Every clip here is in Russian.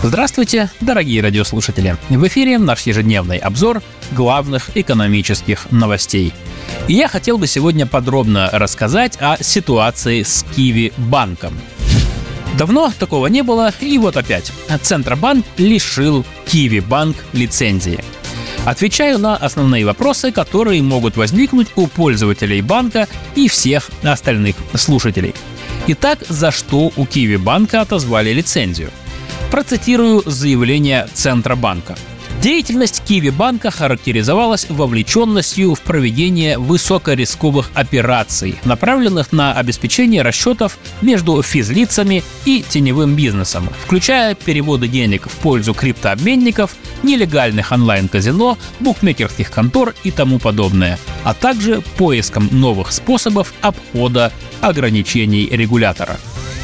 Здравствуйте, дорогие радиослушатели! В эфире наш ежедневный обзор главных экономических новостей. И я хотел бы сегодня подробно рассказать о ситуации с Киви банком. Давно такого не было, и вот опять. Центробанк лишил Киви банк лицензии. Отвечаю на основные вопросы, которые могут возникнуть у пользователей банка и всех остальных слушателей. Итак, за что у Киви банка отозвали лицензию – Процитирую заявление Центробанка. Деятельность Киви банка характеризовалась вовлеченностью в проведение высокорисковых операций, направленных на обеспечение расчетов между физлицами и теневым бизнесом, включая переводы денег в пользу криптообменников, нелегальных онлайн-казино, букмекерских контор и тому подобное, а также поиском новых способов обхода ограничений регулятора.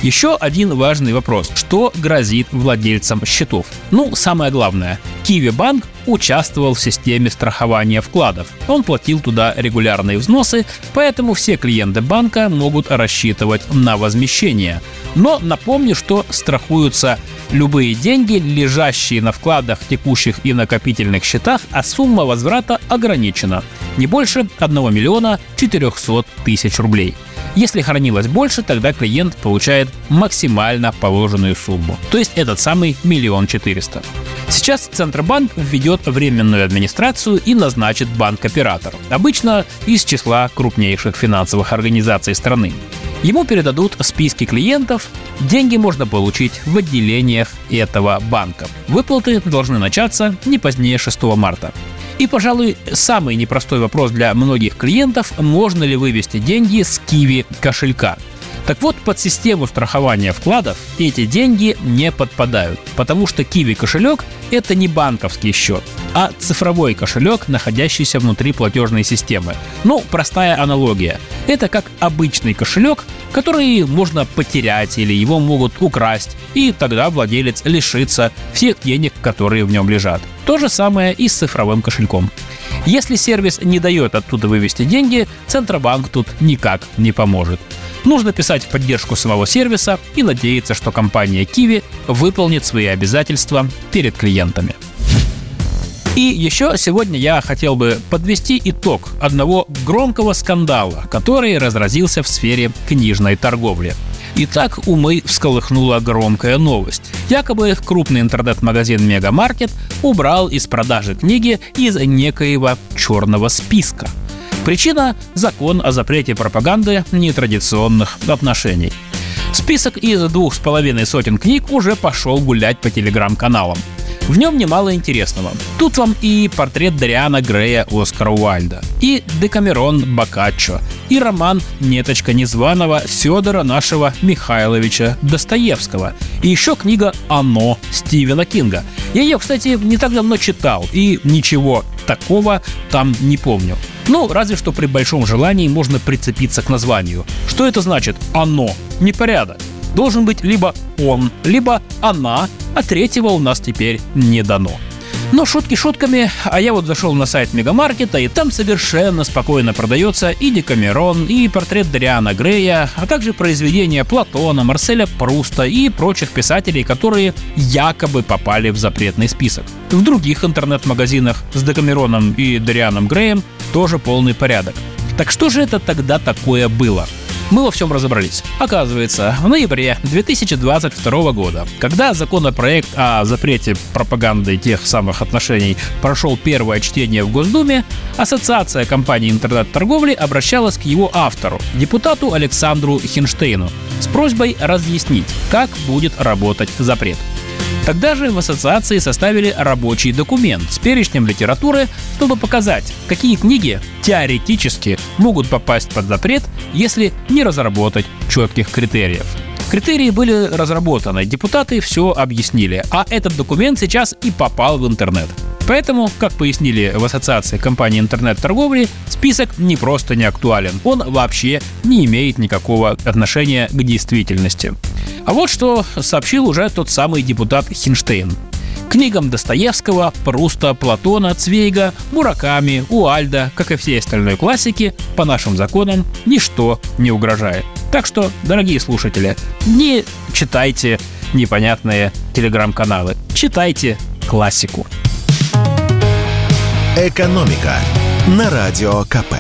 Еще один важный вопрос. Что грозит владельцам счетов? Ну, самое главное. Киви Банк участвовал в системе страхования вкладов. Он платил туда регулярные взносы, поэтому все клиенты банка могут рассчитывать на возмещение. Но напомню, что страхуются любые деньги, лежащие на вкладах, текущих и накопительных счетах, а сумма возврата ограничена – не больше 1 миллиона 400 тысяч рублей. Если хранилось больше, тогда клиент получает максимально положенную сумму, то есть этот самый миллион четыреста. Сейчас Центробанк введет временную администрацию и назначит банк-оператор, обычно из числа крупнейших финансовых организаций страны. Ему передадут списки клиентов, деньги можно получить в отделениях этого банка. Выплаты должны начаться не позднее 6 марта. И, пожалуй, самый непростой вопрос для многих клиентов – можно ли вывести деньги с Киви кошелька? Так вот, под систему страхования вкладов эти деньги не подпадают, потому что Kiwi кошелек – это не банковский счет, а цифровой кошелек, находящийся внутри платежной системы. Ну, простая аналогия. Это как обычный кошелек, который можно потерять или его могут украсть, и тогда владелец лишится всех денег, которые в нем лежат. То же самое и с цифровым кошельком. Если сервис не дает оттуда вывести деньги, Центробанк тут никак не поможет. Нужно писать в поддержку самого сервиса и надеяться, что компания Kiwi выполнит свои обязательства перед клиентами. И еще сегодня я хотел бы подвести итог одного громкого скандала, который разразился в сфере книжной торговли. Итак, умы всколыхнула громкая новость. Якобы крупный интернет-магазин Мегамаркет убрал из продажи книги из некоего черного списка – Причина – закон о запрете пропаганды нетрадиционных отношений. Список из двух с половиной сотен книг уже пошел гулять по телеграм-каналам. В нем немало интересного. Тут вам и портрет Дариана Грея Оскара Уальда, и Декамерон Бокаччо, и роман «Неточка незваного» Федора нашего Михайловича Достоевского, и еще книга «Оно» Стивена Кинга. Я ее, кстати, не так давно читал, и ничего такого там не помню. Ну, разве что при большом желании можно прицепиться к названию. Что это значит «оно»? Непорядок. Должен быть либо он, либо она, а третьего у нас теперь не дано. Но шутки шутками, а я вот зашел на сайт Мегамаркета, и там совершенно спокойно продается и Декамерон, и портрет Дариана Грея, а также произведения Платона, Марселя Пруста и прочих писателей, которые якобы попали в запретный список. В других интернет-магазинах с Декамероном и Дарианом Греем тоже полный порядок. Так что же это тогда такое было? Мы во всем разобрались. Оказывается, в ноябре 2022 года, когда законопроект о запрете пропаганды тех самых отношений прошел первое чтение в Госдуме, Ассоциация компаний интернет-торговли обращалась к его автору, депутату Александру Хинштейну, с просьбой разъяснить, как будет работать запрет. Тогда же в ассоциации составили рабочий документ с перечнем литературы, чтобы показать, какие книги теоретически могут попасть под запрет, если не разработать четких критериев. Критерии были разработаны, депутаты все объяснили, а этот документ сейчас и попал в интернет. Поэтому, как пояснили в Ассоциации компаний интернет-торговли, список не просто не актуален, он вообще не имеет никакого отношения к действительности. А вот что сообщил уже тот самый депутат Хинштейн. Книгам Достоевского, Пруста, Платона, Цвейга, Мураками, Уальда, как и всей остальной классики, по нашим законам ничто не угрожает. Так что, дорогие слушатели, не читайте непонятные телеграм-каналы, читайте классику. «Экономика» на Радио КП.